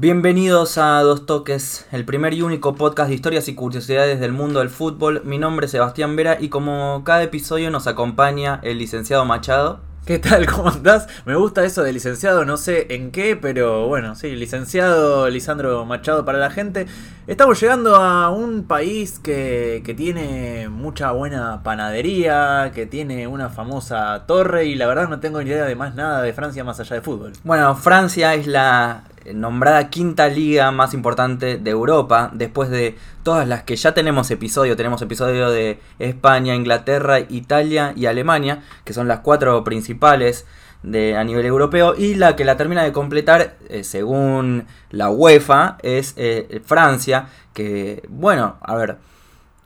Bienvenidos a Dos Toques, el primer y único podcast de historias y curiosidades del mundo del fútbol. Mi nombre es Sebastián Vera y como cada episodio nos acompaña el licenciado Machado. ¿Qué tal? ¿Cómo estás? Me gusta eso de licenciado, no sé en qué, pero bueno, sí, licenciado Lisandro Machado para la gente. Estamos llegando a un país que, que tiene mucha buena panadería, que tiene una famosa torre y la verdad no tengo ni idea de más nada de Francia más allá de fútbol. Bueno, Francia es la nombrada quinta liga más importante de Europa, después de todas las que ya tenemos episodio, tenemos episodio de España, Inglaterra, Italia y Alemania, que son las cuatro principales de, a nivel europeo, y la que la termina de completar, eh, según la UEFA, es eh, Francia, que, bueno, a ver,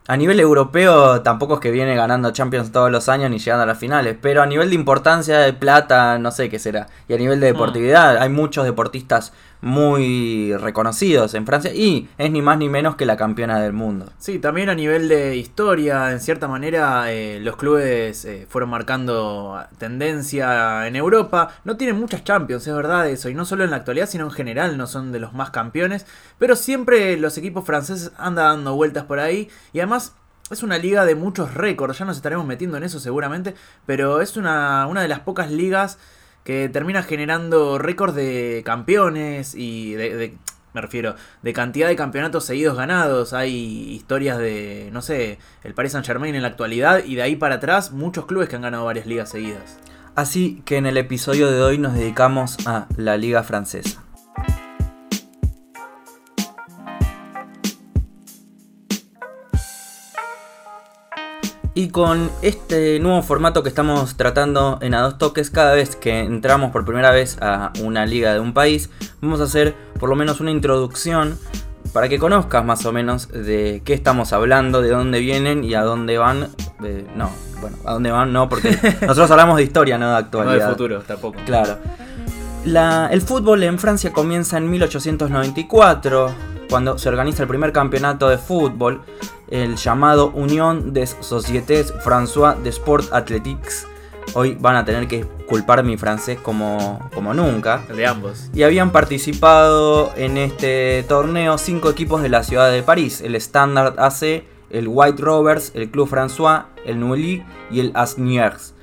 a nivel europeo tampoco es que viene ganando Champions todos los años ni llegando a las finales, pero a nivel de importancia de plata, no sé qué será. Y a nivel de deportividad, hay muchos deportistas muy reconocidos en Francia y es ni más ni menos que la campeona del mundo. Sí, también a nivel de historia, en cierta manera, eh, los clubes eh, fueron marcando tendencia en Europa. No tienen muchas Champions, es verdad eso, y no solo en la actualidad, sino en general no son de los más campeones, pero siempre los equipos franceses andan dando vueltas por ahí y además es una liga de muchos récords, ya nos estaremos metiendo en eso seguramente, pero es una, una de las pocas ligas que termina generando récords de campeones y de, me refiero, de cantidad de campeonatos seguidos ganados. Hay historias de, no sé, el Paris Saint Germain en la actualidad y de ahí para atrás muchos clubes que han ganado varias ligas seguidas. Así que en el episodio de hoy nos dedicamos a la liga francesa. Y con este nuevo formato que estamos tratando en A Dos Toques, cada vez que entramos por primera vez a una liga de un país, vamos a hacer por lo menos una introducción para que conozcas más o menos de qué estamos hablando, de dónde vienen y a dónde van. no, bueno, a dónde van no, porque nosotros hablamos de historia, no de actualidad. No de futuro, tampoco. Claro. el fútbol en Francia comienza en 1894, cuando se organiza el primer campeonato de fútbol el llamado Unión des Sociétés François de Sport Athletics. Hoy van a tener que culpar mi francés como, como nunca. De ambos. Y habían participado en este torneo cinco equipos de la ciudad de París. El Standard AC, el White Rovers, el Club François, el Nouilly y el Asniers.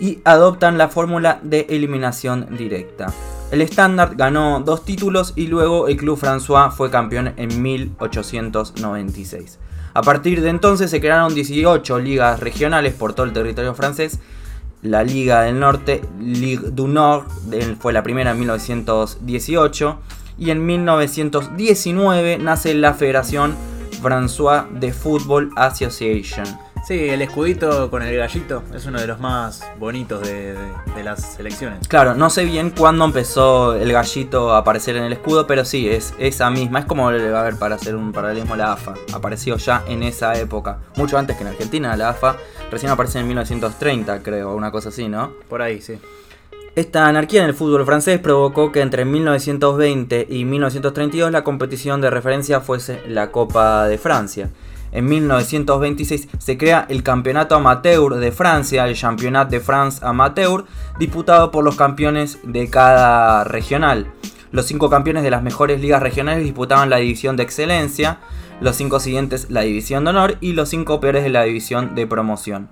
Y adoptan la fórmula de eliminación directa. El Standard ganó dos títulos y luego el Club François fue campeón en 1896. A partir de entonces se crearon 18 ligas regionales por todo el territorio francés. La Liga del Norte, Ligue du Nord, fue la primera en 1918. Y en 1919 nace la Federación François de Football Association Sí, el escudito con el gallito es uno de los más bonitos de, las selecciones. Claro, no sé bien cuándo empezó el gallito a aparecer en el escudo, pero sí, es esa misma. Es como, a ver, para hacer un paralelismo, la AFA. Apareció ya en esa época, mucho antes que en Argentina, la AFA. Recién aparece en 1930, creo, una cosa así, ¿no? Por ahí, sí. Esta anarquía en el fútbol francés provocó que entre 1920 y 1932 la competición de referencia fuese la Copa de Francia. En 1926 se crea el Campeonato Amateur de Francia, el Championnat de France Amateur, disputado por los campeones de cada regional. Los cinco campeones de las mejores ligas regionales disputaban la división de excelencia, los cinco siguientes la división de honor y los cinco peores de la división de promoción.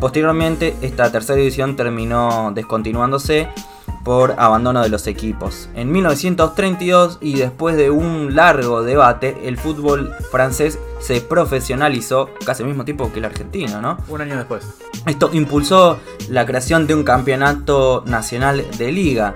Posteriormente, esta tercera división terminó descontinuándose por abandono de los equipos. En 1932 y después de un largo debate, el fútbol francés se profesionalizó casi al mismo tiempo que el argentino, ¿no? Un año después. Esto impulsó la creación de un campeonato nacional de liga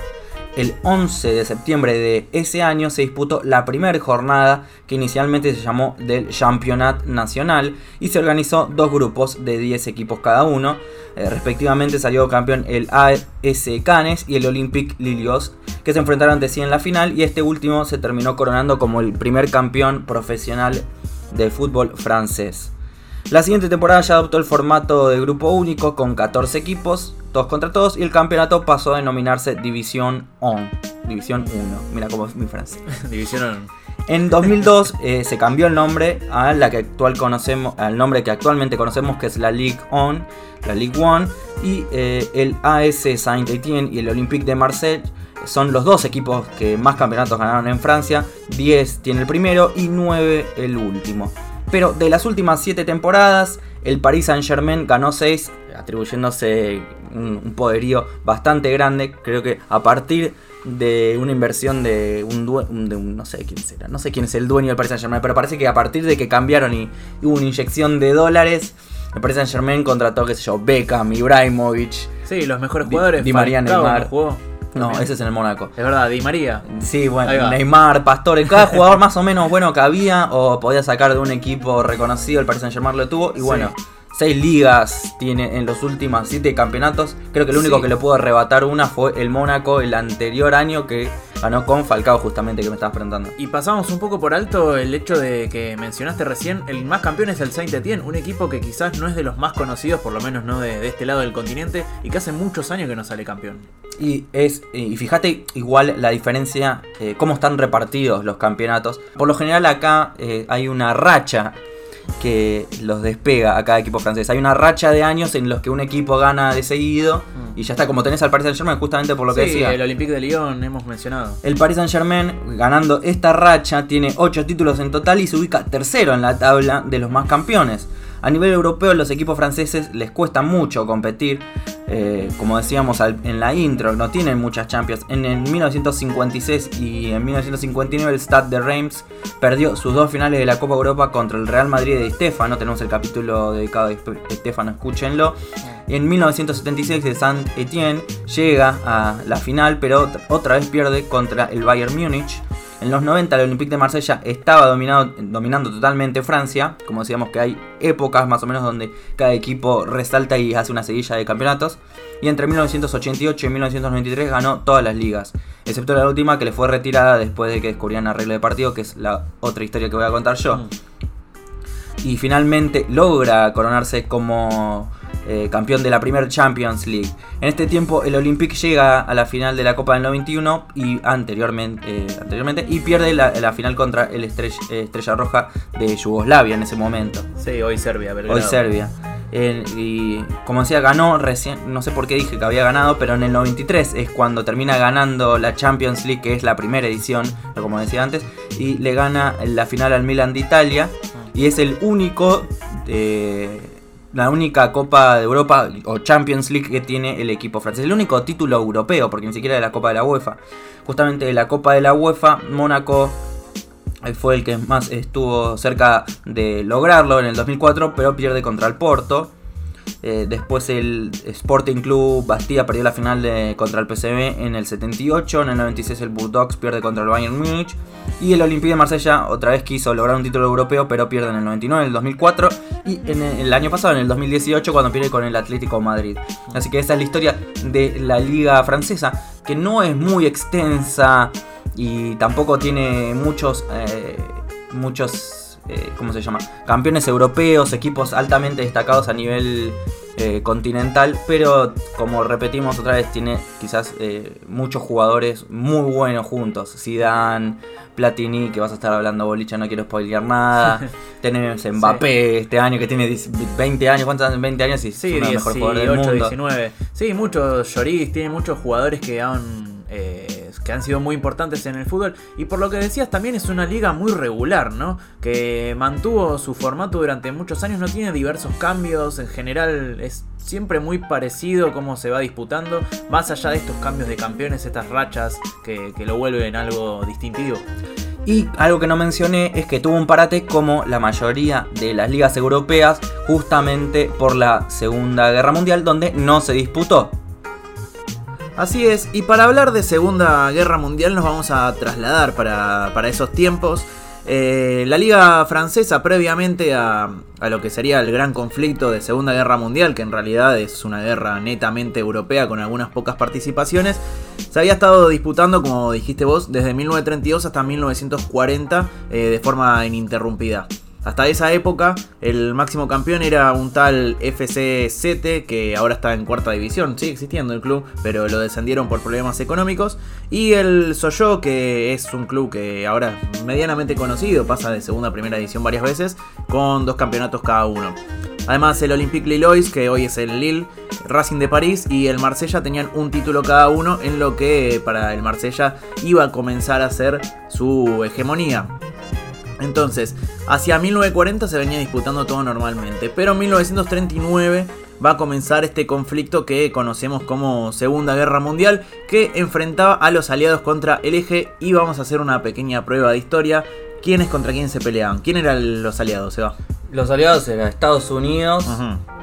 el 11 de septiembre de ese año se disputó la primera jornada que inicialmente se llamó del Championnat Nacional y se organizó dos grupos de 10 equipos cada uno. Eh, respectivamente salió campeón el AS Canes y el Olympique Lilios que se enfrentaron entre sí en la final y este último se terminó coronando como el primer campeón profesional de fútbol francés. La siguiente temporada ya adoptó el formato de grupo único con 14 equipos, todos contra todos, y el campeonato pasó a denominarse División 1. División 1. Mira cómo es mi francés. División 1. En 2002 eh, se cambió el nombre a la que actual conocemos, al nombre que actualmente conocemos que es la Ligue 1, la Ligue 1 y eh, el AS Saint-Étienne y el Olympique de Marseille son los dos equipos que más campeonatos ganaron en Francia. 10 tiene el primero y 9 el último. Pero de las últimas 7 temporadas, el Paris Saint Germain ganó 6, atribuyéndose un, poderío bastante grande. Creo que a partir de una inversión de un, de no sé quién será, no sé quién es el dueño del Paris Saint Germain, pero parece que a partir de que cambiaron y hubo una inyección de dólares, el Paris Saint Germain contrató, qué sé yo, Beckham, Ibrahimovic. Sí, los mejores jugadores. Di, María Neymar. No, ese es en el Mónaco. Es verdad, Di María. Sí, bueno, Neymar, Pastore, cada jugador más o menos bueno que había o podía sacar de un equipo reconocido, el Paris Saint Germain lo tuvo y bueno, seis ligas tiene en los últimos siete campeonatos. Creo que el único que le pudo arrebatar una fue el Mónaco el anterior año que ganó con Falcao justamente que me estabas preguntando. Y pasamos un poco por alto el hecho de que mencionaste recién, el más campeón es el Saint Etienne, un equipo que quizás no es de los más conocidos, por lo menos no de, este lado del continente, y que hace muchos años que no sale campeón. Y es y fíjate igual la diferencia, eh, cómo están repartidos los campeonatos. Por lo general acá eh, hay una racha que los despega a cada equipo francés. Hay una racha de años en los que un equipo gana de seguido mm. y ya está, como tenés al Paris Saint Germain, justamente por lo que decía. El Olympique de Lyon hemos mencionado. El Paris Saint Germain, ganando esta racha, tiene 8 títulos en total y se ubica tercero en la tabla de los más campeones. A nivel europeo, los equipos franceses les cuesta mucho competir. Eh, como decíamos en la intro, no tienen muchas Champions. En, 1956 y en 1959 el Stade de Reims perdió sus dos finales de la Copa Europa contra el Real Madrid de Stefano. Tenemos el capítulo dedicado a Stefano, escúchenlo. Y en 1976 el Saint Etienne llega a la final, pero otra vez pierde contra el Bayern Múnich. En los 90 el Olympique de Marsella estaba dominando totalmente Francia. Como decíamos que hay épocas más o menos donde cada equipo resalta y hace una seguilla de campeonatos. Y entre 1988 y 1993 ganó todas las ligas. Excepto la última que le fue retirada después de que descubrían arreglo de partido, que es la otra historia que voy a contar yo. Y finalmente logra coronarse como eh, campeón de la Premier Champions League. En este tiempo el Olympique llega a la final de la Copa del 91 y anteriormente, eh, anteriormente y pierde la, final contra el Estrella, Roja de Yugoslavia en ese momento. Sí, hoy Serbia, Hoy Serbia. y como decía, ganó recién, no sé por qué dije que había ganado, pero en el 93 es cuando termina ganando la Champions League, que es la primera edición, como decía antes, y le gana la final al Milan de Italia. Y es el único la única Copa de Europa o Champions League que tiene el equipo francés. El único título europeo, porque ni siquiera de la Copa de la UEFA. Justamente de la Copa de la UEFA, Mónaco eh, fue el que más estuvo cerca de lograrlo en el 2004, pero pierde contra el Porto. Eh, después el Sporting Club Bastilla perdió la final de, contra el PSV en el 78. En el 96 el Bulldogs pierde contra el Bayern Múnich. Y el Olympique de Marsella otra vez quiso lograr un título europeo, pero pierde en el 99, en el 2004 y en el, año pasado, en el 2018, cuando pierde con el Atlético Madrid. Así que esa es la historia de la liga francesa, que no es muy extensa y tampoco tiene muchos... Eh, muchos eh, ¿cómo se llama? Campeones europeos, equipos altamente destacados a nivel eh, continental, pero como repetimos otra vez, tiene quizás eh, muchos jugadores muy buenos juntos. Zidane, Platini, que vas a estar hablando bolicha, no quiero spoilear nada. Tenemos Mbappé este año que tiene 20 años, ¿cuántos años? 20 años y sí, es el mejor jugador del mundo. 19. Sí, muchos Lloris, tiene muchos jugadores que han que han sido muy importantes en el fútbol. Y por lo que decías, también es una liga muy regular, ¿no? Que mantuvo su formato durante muchos años, no tiene diversos cambios, en general es siempre muy parecido cómo se va disputando, más allá de estos cambios de campeones, estas rachas que, que lo vuelven algo distintivo. Y algo que no mencioné es que tuvo un parate como la mayoría de las ligas europeas justamente por la Segunda Guerra Mundial donde no se disputó. Así es, y para hablar de Segunda Guerra Mundial nos vamos a trasladar para, esos tiempos. Eh, la Liga Francesa, previamente a, a, lo que sería el gran conflicto de Segunda Guerra Mundial, que en realidad es una guerra netamente europea con algunas pocas participaciones, se había estado disputando, como dijiste vos, desde 1932 hasta 1940 eh, de forma ininterrumpida. Hasta esa época, el máximo campeón era un tal FC Sete, que ahora está en cuarta división, sigue existiendo el club, pero lo descendieron por problemas económicos. Y el Soyo, que es un club que ahora es medianamente conocido, pasa de segunda a primera división varias veces, con dos campeonatos cada uno. Además, el Olympique Lillois, que hoy es el Lille, Racing de París y el Marsella tenían un título cada uno, en lo que para el Marsella iba a comenzar a ser su hegemonía. Entonces, hacia 1940 se venía disputando todo normalmente, pero en 1939 va a comenzar este conflicto que conocemos como Segunda Guerra Mundial, que enfrentaba a los aliados contra el eje y vamos a hacer una pequeña prueba de historia. ¿Quiénes contra quién se peleaban? ¿Quién eran los aliados, Seba? Los aliados eran Estados Unidos,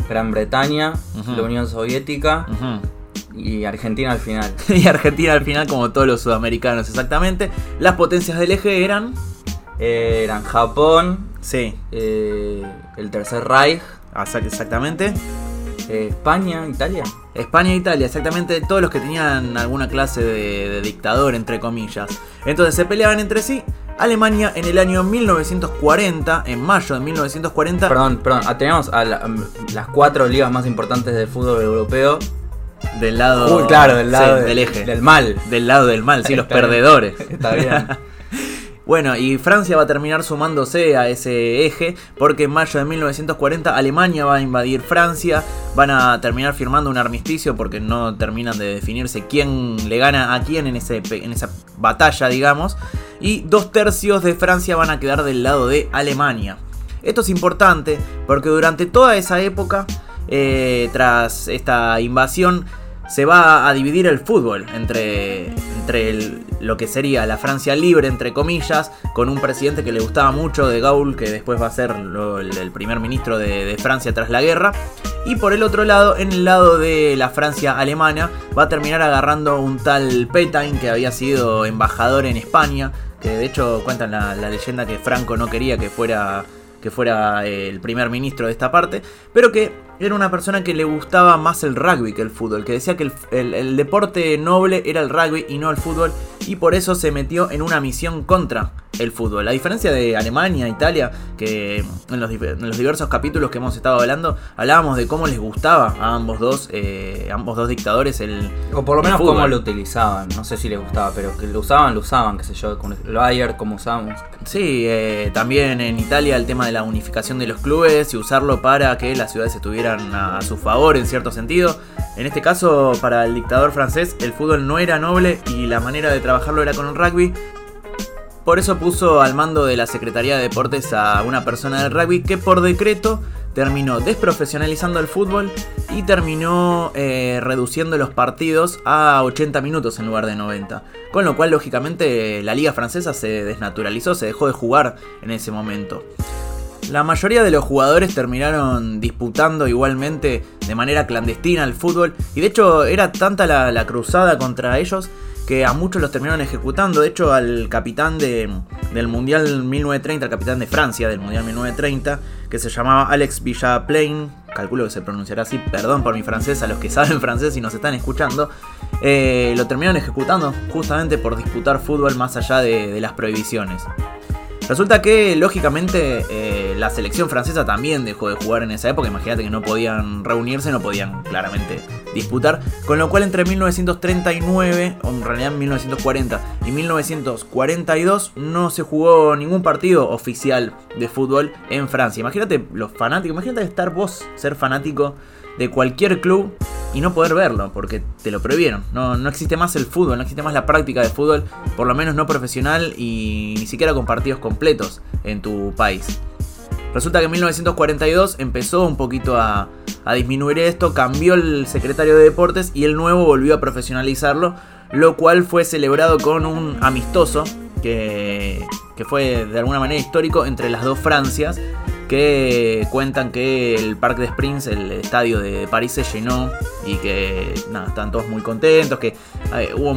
Gran Bretaña, la Unión Soviética y Argentina al final. y Argentina al final, como todos los sudamericanos, exactamente. Las potencias del eje eran. Eh, eran Japón, Sí, eh, el Tercer Reich, exact- exactamente. eh, España, Italia. España e Italia, exactamente todos los que tenían alguna clase de, de dictador, entre comillas. Entonces se peleaban entre sí. Alemania en el año 1940, en mayo de 1940, Perdón, perdón, ah, tenemos a la- mm, las cuatro ligas más importantes del fútbol europeo. del lado, claro, del lado sí, de- del eje, Del mal. del lado del mal, sí, los bien. perdedores. Está bien. Bueno, y Francia va a terminar sumándose a ese eje porque en mayo de 1940 Alemania va a invadir Francia, van a terminar firmando un armisticio porque no terminan de definirse quién le gana a quién en, ese, en esa batalla, digamos, y dos tercios de Francia van a quedar del lado de Alemania. Esto es importante porque durante toda esa época, eh, tras esta invasión, se va a dividir el fútbol entre, entre lo que sería la Francia libre, entre comillas, con un presidente que le gustaba mucho, de Gaulle, que después va a ser el, primer ministro de, Francia tras la guerra. Y por el otro lado, en el lado de la Francia alemana, va a terminar agarrando un tal Pétain, que había sido embajador en España, que de hecho cuentan la, la leyenda que Franco no quería que fuera que fuera eh, el primer ministro de esta parte, pero que era una persona que le gustaba más el rugby que el fútbol, que decía que el, el- el deporte noble era el rugby y no el fútbol, y por eso se metió en una misión contra el fútbol. A diferencia de Alemania, Italia, que en los, dif- en los diversos capítulos que hemos estado hablando, hablábamos de cómo les gustaba a ambos dos, eh, ambos dos dictadores el... O por lo menos fútbol. cómo lo utilizaban. No sé si les gustaba, pero que lo usaban, lo usaban, qué sé yo. Con el Bayern, como usamos. Sí, eh, también en Italia el tema de la unificación de los clubes y usarlo para que las ciudades estuvieran a, su favor en cierto sentido. En este caso, para el dictador francés, el fútbol no era noble y la manera de trabajarlo era con el rugby. Por eso puso al mando de la Secretaría de Deportes a una persona del rugby que por decreto terminó desprofesionalizando el fútbol y terminó eh, reduciendo los partidos a 80 minutos en lugar de 90. Con lo cual, lógicamente, la liga francesa se desnaturalizó, se dejó de jugar en ese momento. La mayoría de los jugadores terminaron disputando igualmente de manera clandestina el fútbol y de hecho era tanta la, cruzada contra ellos que a muchos los terminaron ejecutando. De hecho al capitán de- del Mundial 1930, al capitán de Francia del Mundial 1930, que se llamaba Alex Villaplain, calculo que se pronunciará así, perdón por mi francés, a los que saben francés y nos están escuchando, eh, lo terminaron ejecutando justamente por disputar fútbol más allá de las prohibiciones. Resulta que, lógicamente, eh, la selección francesa también dejó de jugar en esa época. Imagínate que no podían reunirse, no podían claramente disputar. Con lo cual, entre 1939, o en realidad 1940 y 1942, no se jugó ningún partido oficial de fútbol en Francia. Imagínate los fanáticos, imagínate estar vos, ser fanático de cualquier club y no poder verlo, porque te lo prohibieron. No, no existe más el fútbol, no existe más la práctica de fútbol, por lo menos no profesional y ni siquiera con partidos completos en tu país. Resulta que en 1942 empezó un poquito a, a disminuir esto, cambió el secretario de deportes y el nuevo volvió a profesionalizarlo, lo cual fue celebrado con un amistoso que, que fue de alguna manera histórico entre las dos Francias, que cuentan que el Parque de Springs, el estadio de París, se llenó y que nada, están todos muy contentos, que eh, hubo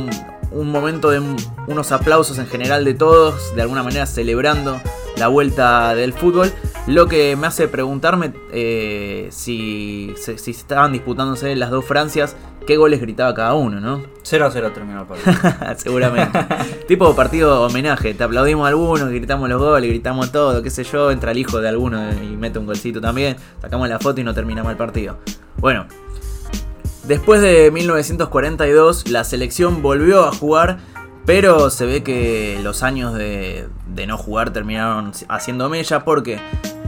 un, momento de un- unos aplausos en general de todos, de alguna manera celebrando la vuelta del fútbol, lo que me hace preguntarme eh, si, si estaban disputándose las dos Francias, qué goles gritaba cada uno, ¿no? 0 a 0 terminó el partido. Seguramente. tipo partido homenaje, te aplaudimos a alguno, gritamos los goles, gritamos todo, qué sé yo, entra el hijo de alguno y mete un golcito también, sacamos la foto y no terminamos el partido. Bueno, después de 1942 la selección volvió a jugar, pero se ve que los años de, de no jugar terminaron haciendo mella porque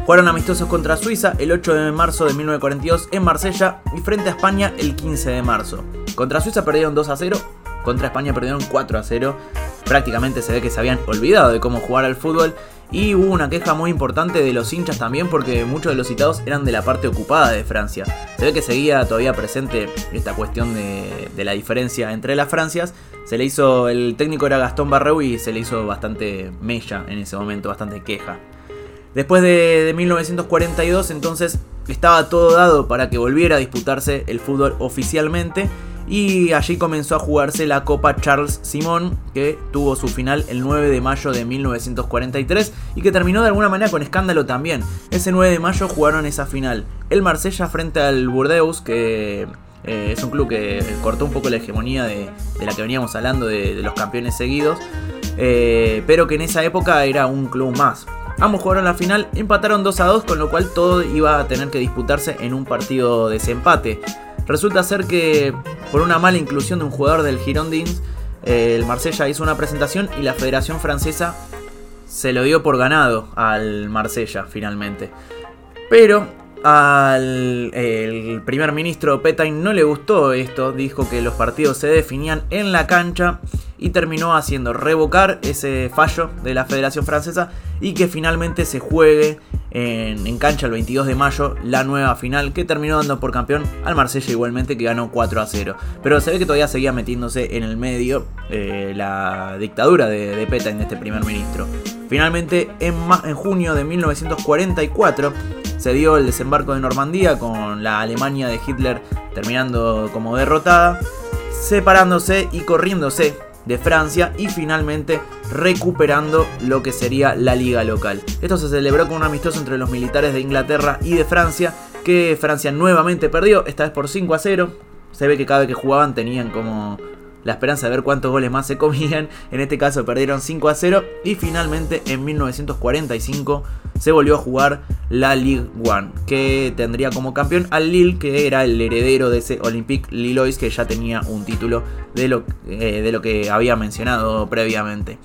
Jugaron amistosos contra Suiza el 8 de marzo de 1942 en Marsella y frente a España el 15 de marzo. Contra Suiza perdieron 2 a 0, contra España perdieron 4 a 0. Prácticamente se ve que se habían olvidado de cómo jugar al fútbol y hubo una queja muy importante de los hinchas también porque muchos de los citados eran de la parte ocupada de Francia. Se ve que seguía todavía presente esta cuestión de, la diferencia entre las Francias. Se le hizo, el técnico era Gastón Barreu y se le hizo bastante mella en ese momento, bastante queja. Después de, de 1942 entonces estaba todo dado para que volviera a disputarse el fútbol oficialmente y allí comenzó a jugarse la Copa Charles Simon, que tuvo su final el 9 de mayo de 1943 y que terminó de alguna manera con escándalo también. Ese 9 de mayo jugaron esa final el Marsella frente al Burdeos, que eh, es un club que cortó un poco la hegemonía de, la que veníamos hablando de, los campeones seguidos, eh, pero que en esa época era un club más. Ambos jugaron la final, empataron 2 a 2, con lo cual todo iba a tener que disputarse en un partido de desempate. Resulta ser que por una mala inclusión de un jugador del Girondins, eh, el Marsella hizo una presentación y la Federación Francesa se lo dio por ganado al Marsella finalmente. Pero al el primer ministro Petain no le gustó esto, dijo que los partidos se definían en la cancha y terminó haciendo revocar ese fallo de la Federación Francesa y que finalmente se juegue en, cancha el 22 de mayo la nueva final que terminó dando por campeón al Marsella igualmente que ganó 4 a 0. Pero se ve que todavía seguía metiéndose en el medio eh, la dictadura de, de Petain, de este primer ministro. Finalmente en, en junio de 1944 se dio el desembarco de Normandía con la Alemania de Hitler terminando como derrotada, separándose y corriéndose de Francia y finalmente recuperando lo que sería la liga local. Esto se celebró con un amistoso entre los militares de Inglaterra y de Francia, que Francia nuevamente perdió, esta vez por 5 a 0. Se ve que cada vez que jugaban tenían como la esperanza de ver cuántos goles más se comían. En este caso perdieron 5 a 0 y finalmente en 1945 se volvió a jugar la Ligue 1, que tendría como campeón al Lille, que era el heredero de ese Olympique Lillois, que ya tenía un título de lo, eh, de lo que había mencionado previamente.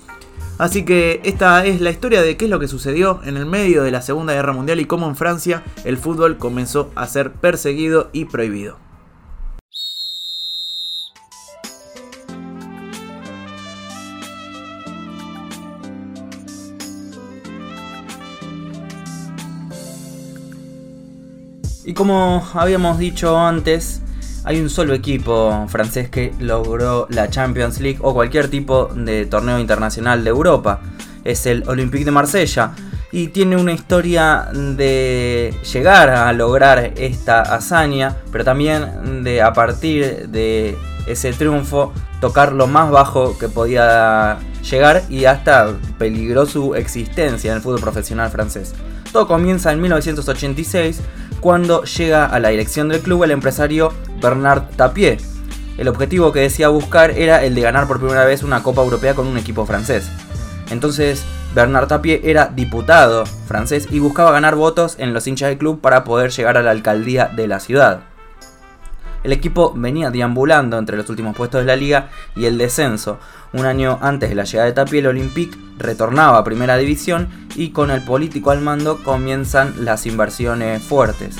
Así que esta es la historia de qué es lo que sucedió en el medio de la Segunda Guerra Mundial y cómo en Francia el fútbol comenzó a ser perseguido y prohibido. Y como habíamos dicho antes, hay un solo equipo francés que logró la Champions League o cualquier tipo de torneo internacional de Europa. Es el Olympique de Marsella. Y tiene una historia de llegar a lograr esta hazaña, pero también de a partir de ese triunfo tocar lo más bajo que podía llegar y hasta peligró su existencia en el fútbol profesional francés. Todo comienza en 1986 cuando llega a la dirección del club el empresario Bernard Tapie. El objetivo que decía buscar era el de ganar por primera vez una Copa Europea con un equipo francés. Entonces, Bernard Tapie era diputado francés y buscaba ganar votos en los hinchas del club para poder llegar a la alcaldía de la ciudad. El equipo venía deambulando entre los últimos puestos de la liga y el descenso. Un año antes de la llegada de Tapie, el Olympique retornaba a primera división y con el político al mando comienzan las inversiones fuertes.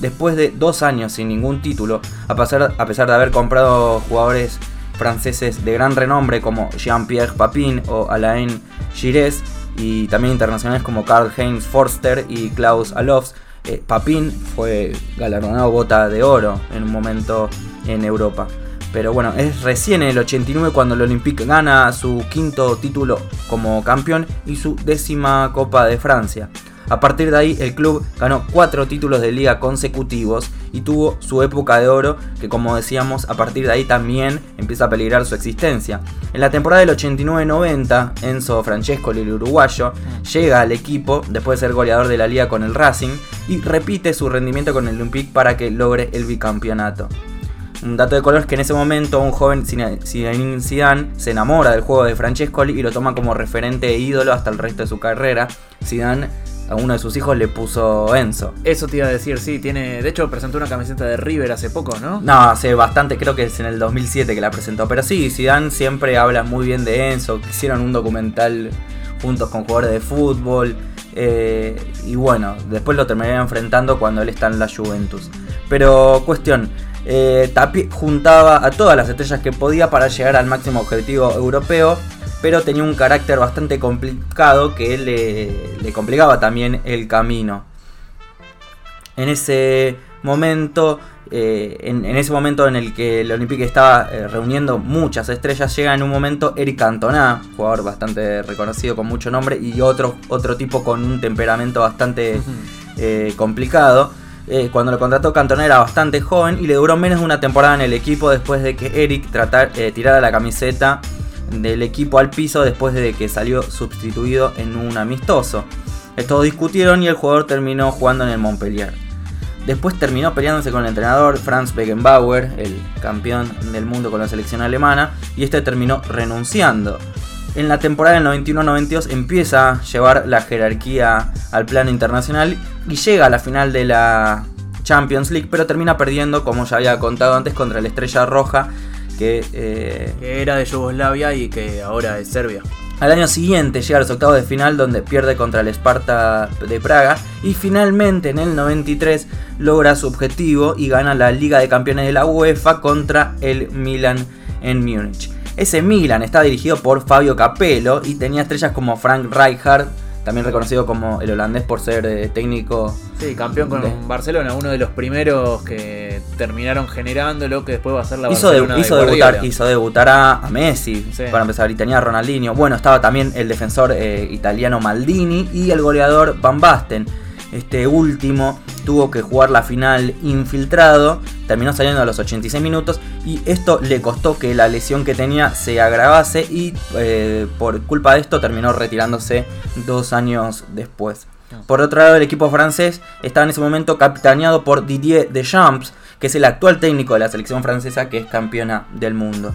Después de dos años sin ningún título, a pesar, a pesar de haber comprado jugadores franceses de gran renombre como Jean-Pierre Papin o Alain Gires y también internacionales como Karl-Heinz Forster y Klaus Alofs, eh, Papín fue galardonado bota de oro en un momento en Europa. Pero bueno, es recién en el 89 cuando el Olympique gana su quinto título como campeón y su décima Copa de Francia. A partir de ahí el club ganó cuatro títulos de liga consecutivos y tuvo su época de oro que como decíamos a partir de ahí también empieza a peligrar su existencia. En la temporada del 89-90 Enzo Francesco, el uruguayo, llega al equipo después de ser goleador de la liga con el Racing y repite su rendimiento con el Olympique para que logre el bicampeonato. Un dato de color es que en ese momento un joven Zinedine Zidane se enamora del juego de Francescoli y lo toma como referente e ídolo hasta el resto de su carrera. Zidane a uno de sus hijos le puso Enzo. Eso te iba a decir, sí, tiene. De hecho, presentó una camiseta de River hace poco, ¿no? No, hace bastante, creo que es en el 2007 que la presentó. Pero sí, Zidane siempre habla muy bien de Enzo. Hicieron un documental juntos con jugadores de fútbol. Eh, y bueno, después lo terminaría enfrentando cuando él está en la Juventus. Pero cuestión, eh, juntaba a todas las estrellas que podía para llegar al máximo objetivo europeo, pero tenía un carácter bastante complicado que le, le complicaba también el camino. En ese momento eh, en, ese momento en el que el Olympique estaba eh, reuniendo muchas estrellas, llega en un momento Eric Cantona, jugador bastante reconocido con mucho nombre, y otro, otro tipo con un temperamento bastante eh, cuando lo contrató Cantona era bastante joven y le duró menos de una temporada en el equipo después de que Eric tratar, tirara la camiseta del equipo al piso después de que salió sustituido en un amistoso. Estos discutieron y el jugador terminó jugando en el Montpellier. Después terminó peleándose con el entrenador Franz Beckenbauer, el campeón del mundo con la selección alemana, y este terminó renunciando. En la temporada del 91-92 empieza a llevar la jerarquía al plano internacional y llega a la final de la Champions League, pero termina perdiendo, como ya había contado antes, contra la Estrella Roja, que, eh, que era de Yugoslavia y que ahora es Serbia. Al año siguiente llega a los octavos de final donde pierde contra el Sparta de Praga y finalmente en el 93 logra su objetivo y gana la Liga de Campeones de la UEFA contra el Milan en Múnich. Ese Milan está dirigido por Fabio Capello y tenía estrellas como Frank Rijkaard, también reconocido como el holandés por ser eh, técnico. Sí, campeón con Barcelona, uno de los primeros que terminaron generándolo, que después va a ser la hizo Barcelona hizo debutar, hizo debutar a, Messi para empezar y tenía a Ronaldinho. Bueno, estaba también el defensor eh, italiano Maldini y el goleador Van Basten. Este último tuvo que jugar la final infiltrado, terminó saliendo a los 86 minutos y esto le costó que la lesión que tenía se agravase y eh, por culpa de esto terminó retirándose dos años después. Ah. Por otro lado, el equipo francés estaba en ese momento capitaneado por Didier Deschamps, que es el actual técnico de la selección francesa que es campeona del mundo.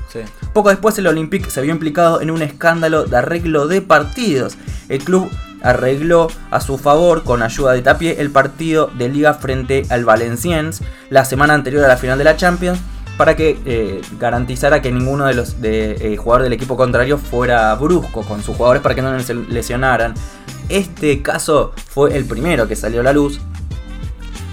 Poco después el Olympique se vio implicado en un escándalo de arreglo de partidos. El club arregló a su favor con ayuda de Tapie el partido de liga frente al Valenciennes la semana anterior a la final de la Champions para que eh, garantizara que ninguno de los de, eh, jugadores del equipo contrario fuera brusco con sus jugadores para que no se lesionaran. Este caso fue el primero que salió a la luz,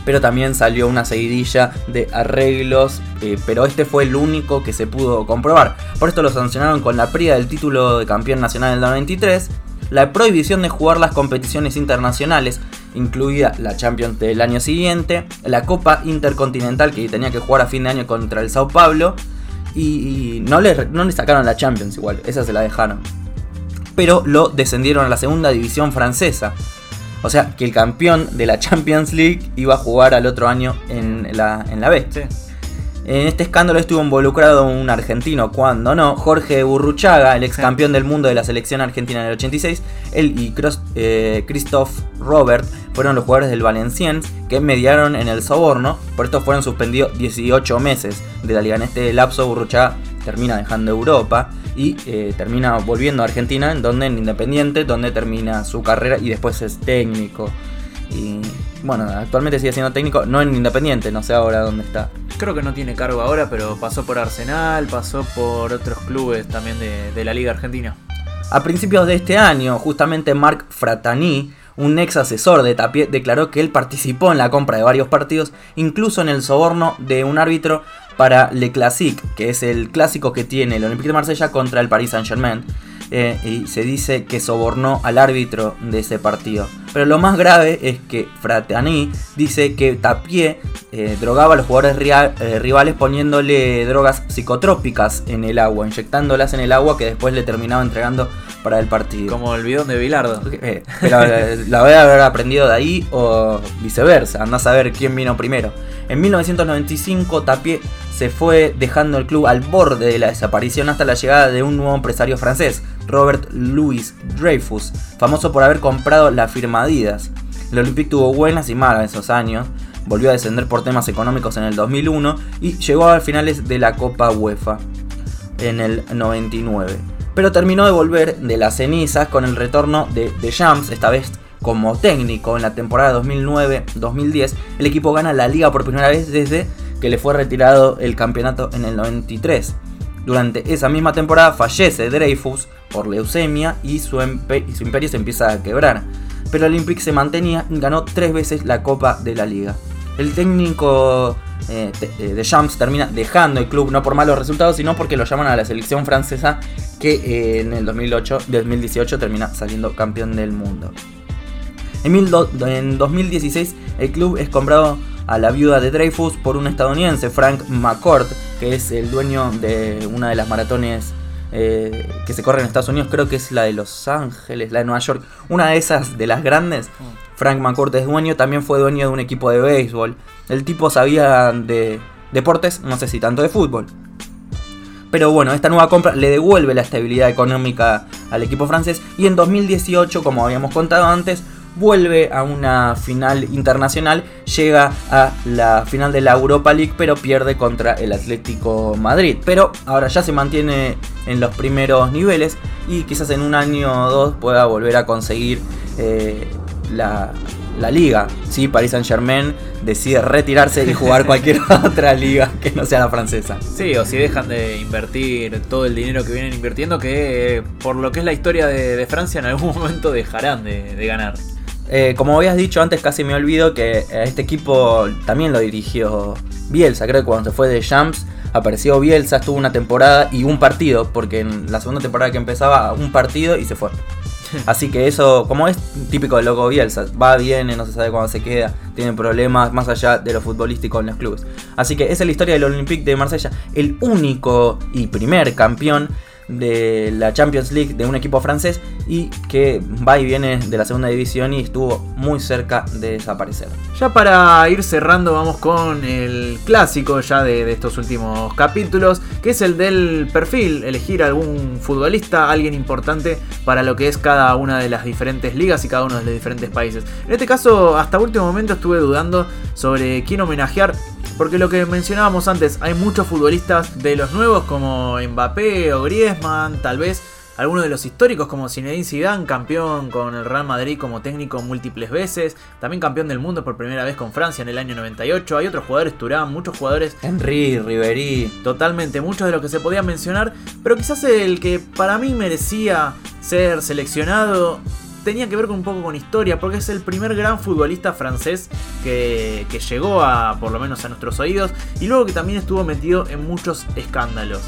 pero también salió una seguidilla de arreglos, eh, pero este fue el único que se pudo comprobar. Por esto lo sancionaron con la pérdida del título de campeón nacional del 93 la prohibición de jugar las competiciones internacionales, incluida la Champions del año siguiente, la Copa Intercontinental que tenía que jugar a fin de año contra el Sao Paulo, y, no, le, no sacaron la Champions igual, esa se la dejaron. Pero lo descendieron a la segunda división francesa. O sea, que el campeón de la Champions League iba a jugar al otro año en la, en la B. En este escándalo estuvo involucrado un argentino, cuando no, Jorge Burruchaga, el ex campeón del mundo de la selección argentina en el 86. Él y eh, Christoph Robert fueron los jugadores del Valenciennes que mediaron en el soborno. Por esto fueron suspendidos 18 meses de la liga. En este lapso, Burruchaga termina dejando Europa y eh, termina volviendo a Argentina, en donde en Independiente, donde termina su carrera y después es técnico. Y bueno, actualmente sigue siendo técnico, no en Independiente, no sé ahora dónde está. Creo que no tiene cargo ahora, pero pasó por Arsenal, pasó por otros clubes también de, la Liga Argentina. A principios de este año, justamente Marc Fratani, un ex asesor de Tapie, declaró que él participó en la compra de varios partidos, incluso en el soborno de un árbitro para Le Classique, que es el clásico que tiene el Olympique de Marsella contra el Paris Saint-Germain. Eh, y se dice que sobornó al árbitro de ese partido. Pero lo más grave es que Fratani dice que Tapie eh, drogaba a los jugadores eh, rivales poniéndole drogas psicotrópicas en el agua, inyectándolas en el agua que después le terminaba entregando para el partido. Como el bidón de Bilardo. pero la voy a haber aprendido de ahí o viceversa, andás a ver quién vino primero. En 1995 Tapie se fue dejando el club al borde de la desaparición hasta la llegada de un nuevo empresario francés, Robert Louis Dreyfus, famoso por haber comprado la firma Adidas. El Olympique tuvo buenas y malas esos años, volvió a descender por temas económicos en el 2001 y llegó a finales de la Copa UEFA en el 99. Pero terminó de volver de las cenizas con el retorno de, de Jams, esta vez como técnico en la temporada 2009-2010. El equipo gana la liga por primera vez desde que le fue retirado el campeonato en el 93. Durante esa misma temporada fallece Dreyfus por leucemia y su, imperio se empieza a quebrar. pero el Olympique se mantenía y ganó tres veces la Copa de la Liga. El técnico eh, de Champs termina dejando el club no por malos resultados, sino porque lo llaman a la selección francesa que eh, en el 2008, 2018 termina saliendo campeón del mundo. En, en 2016 el club es comprado a la viuda de Dreyfus por un estadounidense, Frank McCourt, que es el dueño de una de las maratones eh, que se corre en Estados Unidos, creo que es la de Los Ángeles, la de Nueva York, una de esas de las grandes. Mm. Frank McCourt es dueño, también fue dueño de un equipo de béisbol. El tipo sabía de deportes, no sé si tanto de fútbol. Pero bueno, esta nueva compra le devuelve la estabilidad económica al equipo francés y en 2018, como habíamos contado antes, vuelve a una final internacional, llega a la final de la Europa League, pero pierde contra el Atlético Madrid. Pero ahora ya se mantiene en los primeros niveles y quizás en un año o dos pueda volver a conseguir eh, la, la, liga. Si Paris Saint Germain decide retirarse y jugar cualquier otra liga que no sea la francesa. Sí, o si dejan de invertir todo el dinero que vienen invirtiendo, que por lo que es la historia de, Francia en algún momento dejarán de ganar. Eh, como habías dicho antes, casi me olvido que este equipo también lo dirigió Bielsa. Creo que cuando se fue de Champs apareció Bielsa, estuvo una temporada y un partido, porque en la segunda temporada que empezaba, un partido y se fue. Así que eso, como es típico del loco Bielsa, va, viene, no se sabe cuándo se queda, tiene problemas más allá de lo futbolístico en los clubes. Así que esa es la historia del Olympique de Marsella, el único y primer campeón de la Champions League de un equipo francés y que va y viene de la segunda división y estuvo muy cerca de desaparecer. Ya para ir cerrando vamos con el clásico ya de, estos últimos capítulos, que es el del perfil, elegir algún futbolista, alguien importante para lo que es cada una de las diferentes ligas y cada uno de los diferentes países. En este caso, hasta último momento estuve dudando sobre quién homenajear porque lo que mencionábamos antes, hay muchos futbolistas de los nuevos como Mbappé o Griezmann, tal vez algunos de los históricos como Zinedine Zidane, campeón con el Real Madrid como técnico múltiples veces, también campeón del mundo por primera vez con Francia en el año 98. Hay otros jugadores, Turán, muchos jugadores. Henry, Ribery. Totalmente, muchos de los que se podían mencionar, pero quizás el que para mí merecía ser seleccionado tenía que ver con un poco con historia, porque es el primer gran futbolista francés que, llegó a, por lo menos a nuestros oídos, y luego que también estuvo metido en muchos escándalos.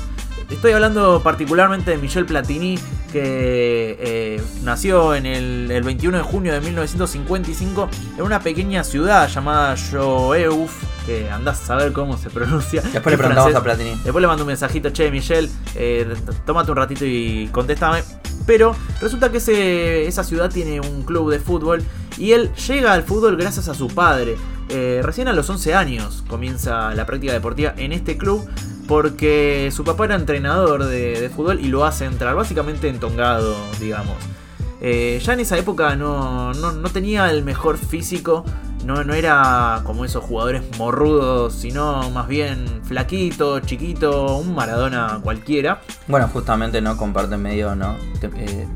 Estoy hablando particularmente de Michel Platini, que eh, nació en el, el, 21 de junio de 1955 en una pequeña ciudad llamada Joeuf, que andás a saber cómo se pronuncia. Después le preguntamos a Platini. Después le mando un mensajito, che, Michel, eh, tómate un ratito y contéstame. Pero resulta que ese, esa ciudad tiene un club de fútbol y él llega al fútbol gracias a su padre. Eh, recién a los 11 años comienza la práctica deportiva en este club porque su papá era entrenador de, fútbol y lo hace entrar, básicamente entongado, digamos. Eh, ya en esa época no, no, tenía el mejor físico, no, no, era como esos jugadores morrudos, sino más bien flaquito, chiquito, un Maradona cualquiera. Bueno, justamente no comparten medio, ¿no? Eh,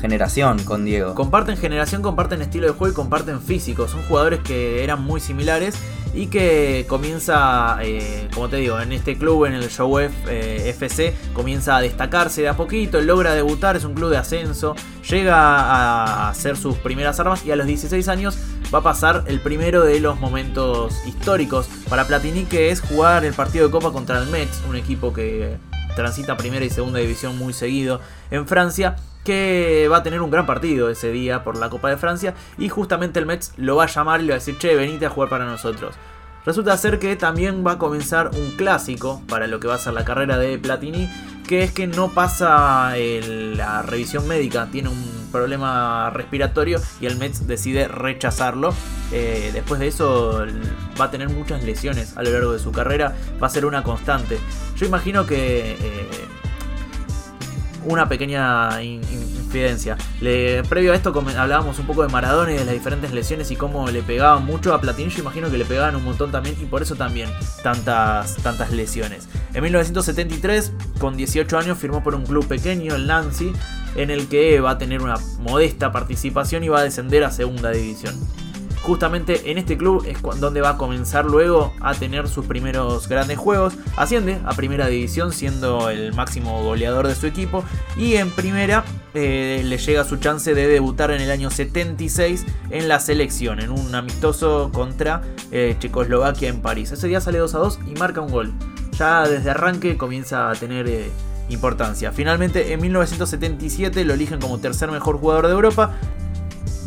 generación con Diego. Comparten generación, comparten estilo de juego y comparten físico. Son jugadores que eran muy similares y que comienza, eh, como te digo, en este club, en el Show eh, FC, comienza a destacarse de a poquito, logra debutar, es un club de ascenso, llega a hacer sus primeras armas y a los 16 años va a pasar el primero de los momentos históricos para Platini, que es jugar el partido de Copa contra el Metz, un equipo que transita primera y segunda división muy seguido en Francia que va a tener un gran partido ese día por la Copa de Francia y justamente el Mets lo va a llamar y le va a decir, che, venite a jugar para nosotros. Resulta ser que también va a comenzar un clásico para lo que va a ser la carrera de Platini, que es que no pasa la revisión médica, tiene un problema respiratorio y el Mets decide rechazarlo. Eh, después de eso va a tener muchas lesiones a lo largo de su carrera, va a ser una constante. Yo imagino que... Eh, una pequeña infidencia. previo a esto hablábamos un poco de Maradona y de las diferentes lesiones y cómo le pegaban mucho a Platini. Yo imagino que le pegaban un montón también y por eso también tantas, tantas lesiones. En 1973, con 18 años, firmó por un club pequeño, el Nancy, en el que va a tener una modesta participación y va a descender a segunda división. Justamente en este club es donde va a comenzar luego a tener sus primeros grandes juegos. Asciende a primera división siendo el máximo goleador de su equipo y en primera eh, le llega su chance de debutar en el año 76 en la selección, en un amistoso contra eh, Checoslovaquia en París. Ese día sale 2 a 2 y marca un gol. Ya desde arranque comienza a tener eh, importancia. Finalmente en 1977 lo eligen como tercer mejor jugador de Europa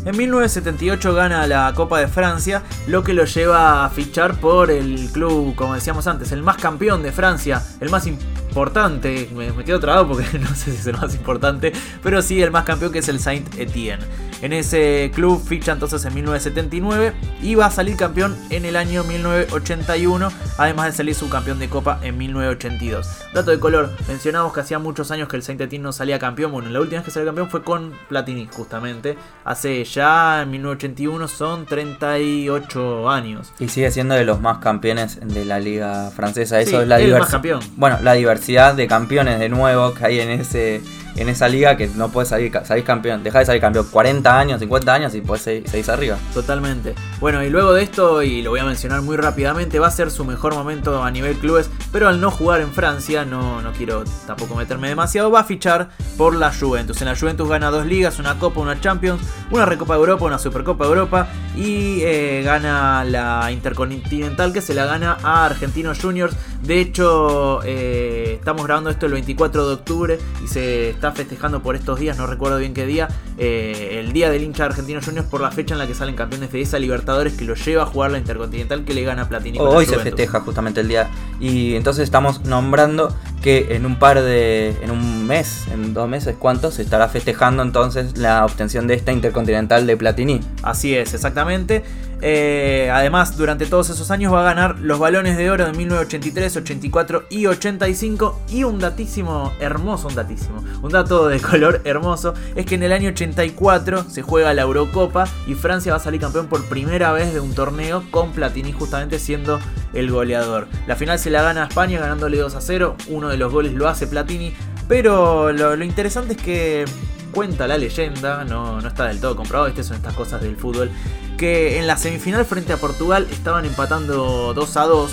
en 1978 gana la Copa de Francia, lo que lo lleva a fichar por el club, como decíamos antes, el más campeón de Francia, el más importante, me, quedo trabado porque no sé si es el más importante, pero sí el más campeón que es el Saint Etienne. En ese club ficha entonces en 1979 y va a salir campeón en el año 1981, además de salir subcampeón de Copa en 1982. Dato de color, mencionamos que hacía muchos años que el Saint Etienne no salía campeón, bueno, la última vez que salió campeón fue con Platini justamente, hace ya en 1981 son 38 años. Y sigue siendo de los más campeones de la liga francesa, eso es la diversidad. Bueno, la diversidad de campeones de nuevo que hay en ese en esa liga que no puedes salir, campeón, deja de salir campeón 40 años, 50 años y puedes seguir, arriba. Totalmente. Bueno, y luego de esto, y lo voy a mencionar muy rápidamente, va a ser su mejor momento a nivel clubes, pero al no jugar en Francia, no, no quiero tampoco meterme demasiado, va a fichar por la Juventus. En la Juventus gana dos ligas, una Copa, una Champions, una Recopa de Europa, una Supercopa de Europa y eh, gana la Intercontinental que se la gana a Argentinos Juniors. De hecho, eh, estamos grabando esto el 24 de octubre y se está festejando por estos días, no recuerdo bien qué día, eh, el día del hincha argentino Juniors por la fecha en la que salen campeones de esa Libertadores que lo lleva a jugar la Intercontinental que le gana a Platini. Hoy se festeja justamente el día. Y entonces estamos nombrando que en un par de. en un mes, en dos meses, ¿cuántos? Se estará festejando entonces la obtención de esta Intercontinental de Platini. Así es, exactamente. Eh, además, durante todos esos años va a ganar los balones de oro de 1983, 84 y 85. Y un datísimo, hermoso, un datísimo, un dato de color hermoso, es que en el año 84 se juega la Eurocopa y Francia va a salir campeón por primera vez de un torneo con Platini justamente siendo el goleador. La final se la gana a España ganándole 2 a 0, uno de los goles lo hace Platini, pero lo, interesante es que cuenta la leyenda, no, no está del todo comprobado, estas son estas cosas del fútbol, que en la semifinal frente a Portugal estaban empatando 2 a 2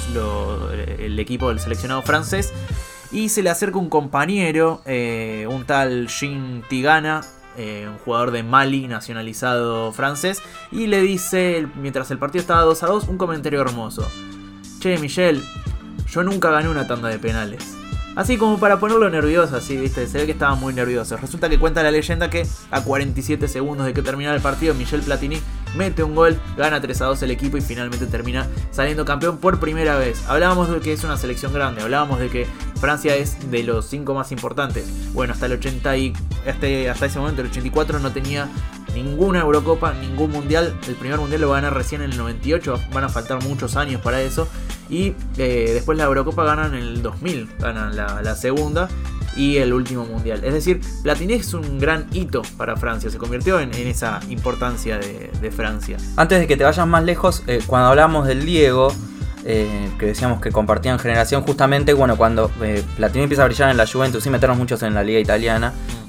el equipo del seleccionado francés y se le acerca un compañero, eh, un tal Jean Tigana, eh, un jugador de Mali nacionalizado francés, y le dice, mientras el partido estaba 2 a 2, un comentario hermoso. Che, Michel, yo nunca gané una tanda de penales. Así como para ponerlo nervioso, así, viste, se ve que estaba muy nervioso. Resulta que cuenta la leyenda que a 47 segundos de que terminara el partido, Michel Platini mete un gol, gana 3 a 2 el equipo y finalmente termina saliendo campeón por primera vez. Hablábamos de que es una selección grande, hablábamos de que Francia es de los 5 más importantes. Bueno, hasta el 80 y hasta, hasta ese momento, el 84, no tenía ninguna Eurocopa, ningún Mundial. El primer Mundial lo va a ganar recién en el 98, van a faltar muchos años para eso. Y eh, después la Eurocopa ganan en el 2000, ganan la, segunda y el último mundial. Es decir, Platini es un gran hito para Francia, se convirtió en, esa importancia de, Francia. Antes de que te vayas más lejos, eh, cuando hablamos del Diego, eh, que decíamos que compartían generación, justamente bueno, cuando Platini empieza a brillar en la Juventus, sin meternos muchos en la liga italiana, mm.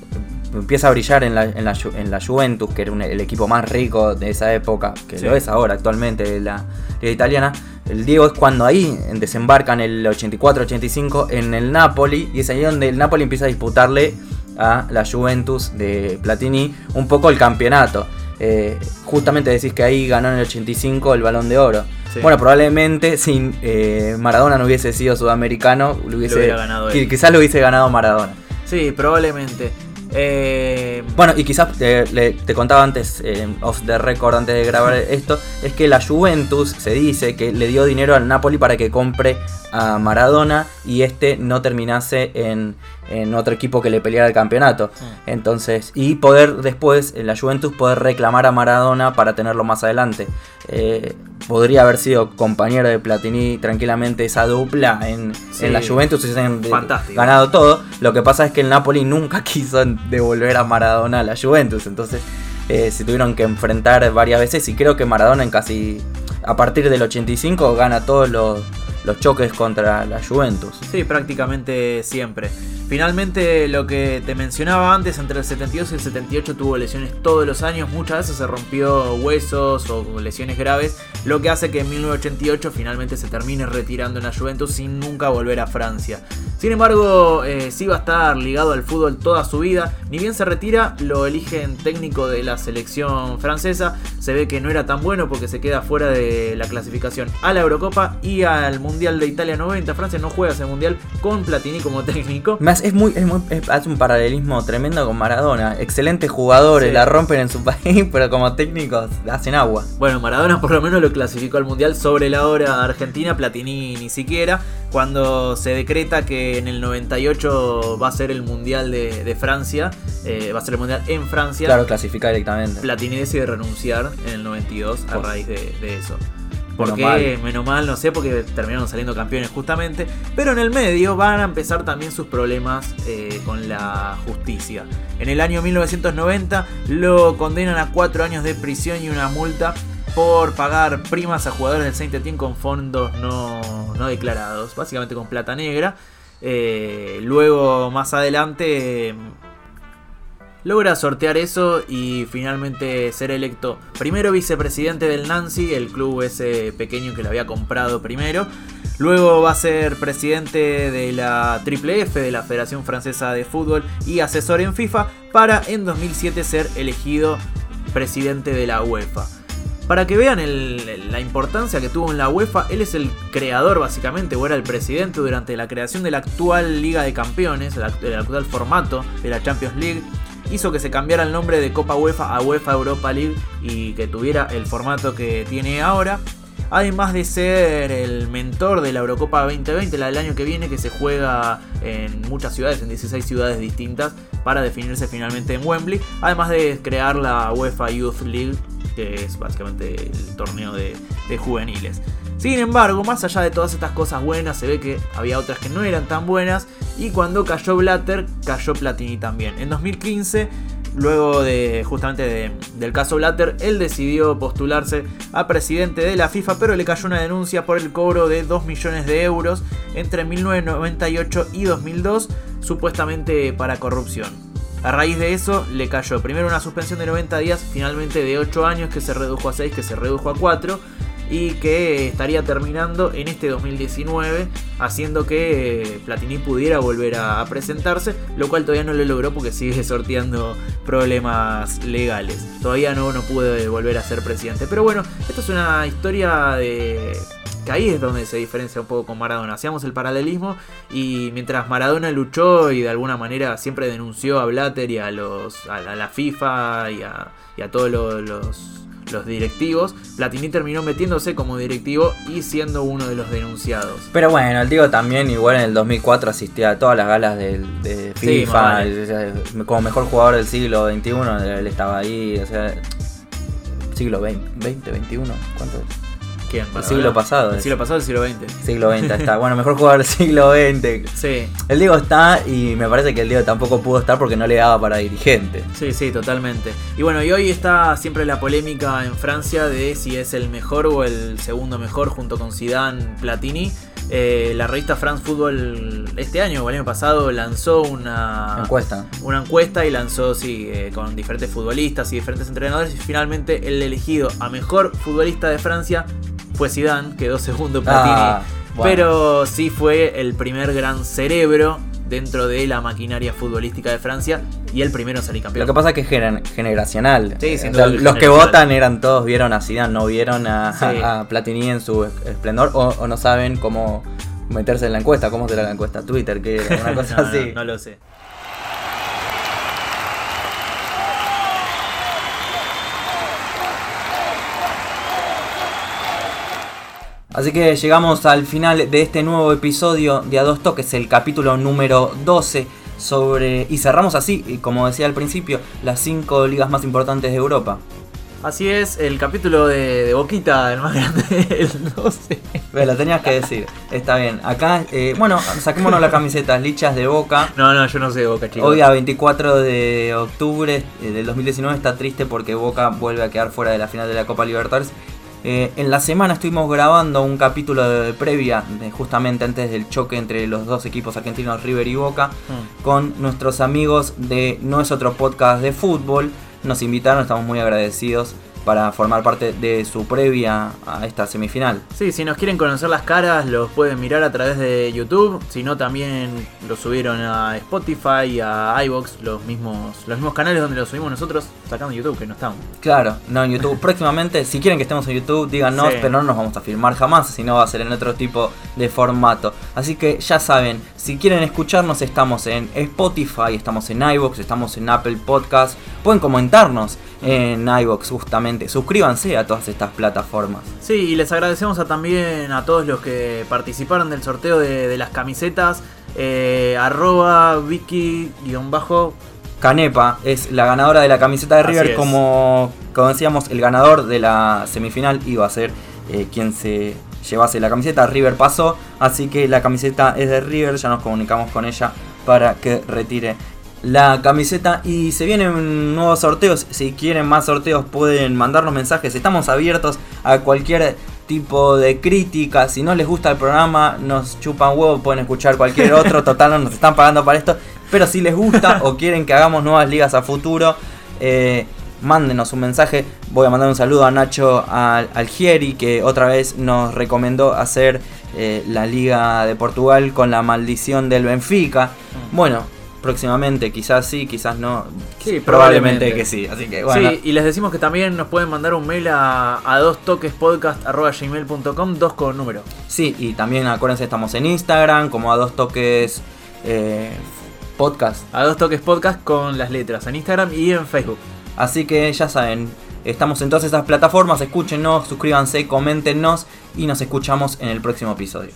Empieza a brillar en la, en la, Juventus, que era el equipo más rico de esa época, que lo es ahora actualmente de la liga italiana el Diego es cuando ahí desembarcan el 84-85 en el Napoli y es ahí donde el Napoli empieza a disputarle a la Juventus de Platini un poco el campeonato. Eh, justamente decís que ahí ganó en el 85 el balón de oro. Bueno, probablemente si eh, Maradona no hubiese sido sudamericano, lo hubiese, quizás lo hubiese ganado Maradona. Sí, probablemente. Eh, bueno, y quizás te, contaba antes, eh, off the record, antes de grabar esto, es que la Juventus se dice que le dio dinero al Napoli para que compre a Maradona y este no terminase en, en otro equipo que le peleara el campeonato. Entonces, y poder después, en la Juventus, poder reclamar a Maradona para tenerlo más adelante. Eh, podría haber sido compañero de Platini tranquilamente esa dupla en, la Juventus han ganado todo. Lo que pasa es que el Napoli nunca quiso devolver a Maradona a la Juventus. Entonces, eh, se tuvieron que enfrentar varias veces y creo que Maradona en casi a partir del 85 gana todos los, los choques contra la Juventus. Sí, prácticamente siempre. Finalmente, lo que te mencionaba antes, entre el 72 y el 78 tuvo lesiones todos los años, muchas veces se rompió huesos o lesiones graves, lo que hace que en 1988 finalmente se termine retirando en la Juventus sin nunca volver a Francia. Sin embargo, eh, sí va a estar ligado al fútbol toda su vida. Ni bien se retira, lo eligen técnico de la selección francesa. Se ve que no era tan bueno porque se queda fuera de la clasificación a la Eurocopa y al Mundial de Italia 90. Francia no juega ese Mundial con Platini como técnico. Más es muy, es muy hace un paralelismo tremendo con Maradona. Excelentes jugadores, la rompen en su país, pero como técnicos hacen agua. Bueno, Maradona por lo menos lo clasificó al Mundial sobre la hora Argentina, Platini ni siquiera. Cuando se decreta que en el 98 va a ser el Mundial de, Francia, eh, va a ser el Mundial en Francia. Claro, clasifica directamente. Platini decide renunciar en el 92 a raíz de, eso. ¿Por qué? Menos mal, no sé, porque terminaron saliendo campeones justamente. Pero en el medio van a empezar también sus problemas eh, con la justicia. En el año 1990 lo condenan a cuatro años de prisión y una multa por pagar primas a jugadores del Saint Etienne con fondos no, no declarados, básicamente con plata negra. Eh, luego, más adelante, logra sortear eso y finalmente ser electo primero vicepresidente del Nancy, el club ese pequeño que lo había comprado primero. Luego va a ser presidente de la Triple F, de la Federación Francesa de Fútbol, y asesor en FIFA, para en 2007 ser elegido presidente de la UEFA. Para que vean la importancia que tuvo en la UEFA, él es el creador básicamente, o era el presidente durante la creación de la actual Liga de Campeones, el, actual formato de la Champions League. Hizo que se cambiara el nombre de Copa UEFA a UEFA Europa League y que tuviera el formato que tiene ahora. Además de ser el mentor de la Eurocopa 2020, la del año que viene, que se juega en muchas ciudades, en 16 ciudades distintas, para definirse finalmente en Wembley. Además de crear la UEFA Youth League, que es básicamente el torneo de, juveniles. Sin embargo, más allá de todas estas cosas buenas, se ve que había otras que no eran tan buenas. Y cuando cayó Blatter, cayó Platini también. En 2015, luego de justamente del caso Blatter, él decidió postularse a presidente de la FIFA, pero le cayó una denuncia por el cobro de 2 millones de euros entre 1998 y 2002, supuestamente para corrupción. A raíz de eso le cayó primero una suspensión de 90 días, finalmente de 8 años que se redujo a 6, que se redujo a 4 y que estaría terminando en este 2019, haciendo que eh, Platini pudiera volver a, presentarse, lo cual todavía no lo logró porque sigue sorteando problemas legales. Todavía no, no pude volver a ser presidente. Pero bueno, esto es una historia de que ahí es donde se diferencia un poco con Maradona. Hacíamos el paralelismo y mientras Maradona luchó y de alguna manera siempre denunció a Blatter y a, los, a, la FIFA y a, todos los, directivos, Platini terminó metiéndose como directivo y siendo uno de los denunciados. Pero bueno, el Diego también igual en el 2004 asistía a todas las galas de, FIFA, como mejor jugador del siglo XXI, él estaba ahí, o sea, siglo XX, 20, 21, ¿cuánto es? ¿Quién? El siglo pasado. El siglo pasado, el siglo XX. Siglo XX, está. Bueno, mejor jugador del siglo XX. Sí. El Diego está y me parece que el Diego tampoco pudo estar porque no le daba para dirigente. Sí, sí, totalmente. Y bueno, y hoy está siempre la polémica en Francia de si es el mejor o el segundo mejor junto con Zidane, Platini. Eh, la revista France Football este año o el año pasado lanzó una encuesta. Una encuesta y lanzó, sí, eh, con diferentes futbolistas y diferentes entrenadores. Y finalmente el elegido a mejor futbolista de Francia fue Zidane, quedó segundo Platini. Ah, pero sí fue el primer gran cerebro dentro de la maquinaria futbolística de Francia y el primero en salir campeón. Lo que pasa es que es generacional. los que votan eran todos, vieron a Zidane, no vieron a, Platini en su esplendor o, no saben cómo meterse en la encuesta, cómo será la encuesta, Twitter, que una cosa así. no lo sé. Así que llegamos al final de este nuevo episodio de A Dos Toques, el capítulo número 12 sobre... Y cerramos así, como decía al principio, las cinco ligas más importantes de Europa. Así es, el capítulo de, Boquita, el más grande, el 12. lo tenías que decir, está bien. Acá, eh, bueno, saquémonos las camisetas lichas de Boca. No, no, yo no sé de Boca, chicos. Hoy a 24 de octubre eh, del 2019 está triste porque Boca vuelve a quedar fuera de la final de la Copa Libertadores Eh, en la semana estuvimos grabando un capítulo de previa, de- justamente antes del choque entre los dos equipos argentinos, River y Boca, Mm. con nuestros amigos de No es otro podcast de fútbol. Nos invitaron, estamos muy agradecidos para formar parte de su previa a esta semifinal. Sí, si nos quieren conocer las caras, los pueden mirar a través de YouTube. Si no, también lo subieron a Spotify, a iBox, los mismos, los mismos canales donde lo subimos nosotros, sacando YouTube, que no estamos. Claro, no en YouTube. Próximamente, si quieren que estemos en YouTube, díganos, Sí. pero no nos vamos a filmar jamás, sino va a ser en otro tipo de formato. Así que ya saben, si quieren escucharnos, estamos en Spotify, estamos en iVoox, estamos en Apple Podcast. Pueden comentarnos en iVoox justamente. Suscríbanse a todas estas plataformas. Sí, y les agradecemos a también a todos los que participaron del sorteo de, de las camisetas. Eh, arroba Vicky-bajo. Canepa es la ganadora de la camiseta de River, como, como decíamos, el ganador de la semifinal iba a ser eh, quien se llevase la camiseta. River pasó, así que la camiseta es de River, ya nos comunicamos con ella para que retire la camiseta y se vienen nuevos sorteos. Si quieren más sorteos pueden mandarnos mensajes, estamos abiertos a cualquier tipo de crítica. Si no les gusta el programa, nos chupan huevo, pueden escuchar cualquier otro. Total, no nos están pagando para esto. Pero si les gusta o quieren que hagamos nuevas ligas a futuro, eh, mándenos un mensaje. Voy a mandar un saludo a Nacho Al- Algieri, que otra vez nos recomendó hacer eh, la Liga de Portugal con la maldición del Benfica. Bueno, próximamente, quizás sí, quizás no. Sí, probablemente, probablemente. que sí. Así que bueno. Sí, y les decimos que también nos pueden mandar un mail a, a dos toques podcast.gmail.com, dos con número. Sí, y también acuérdense, estamos en Instagram, como a dos toques eh, podcast. A dos toques podcast con las letras en Instagram y en Facebook. Así que ya saben, estamos en todas esas plataformas, escúchenos, suscríbanse, coméntenos y nos escuchamos en el próximo episodio.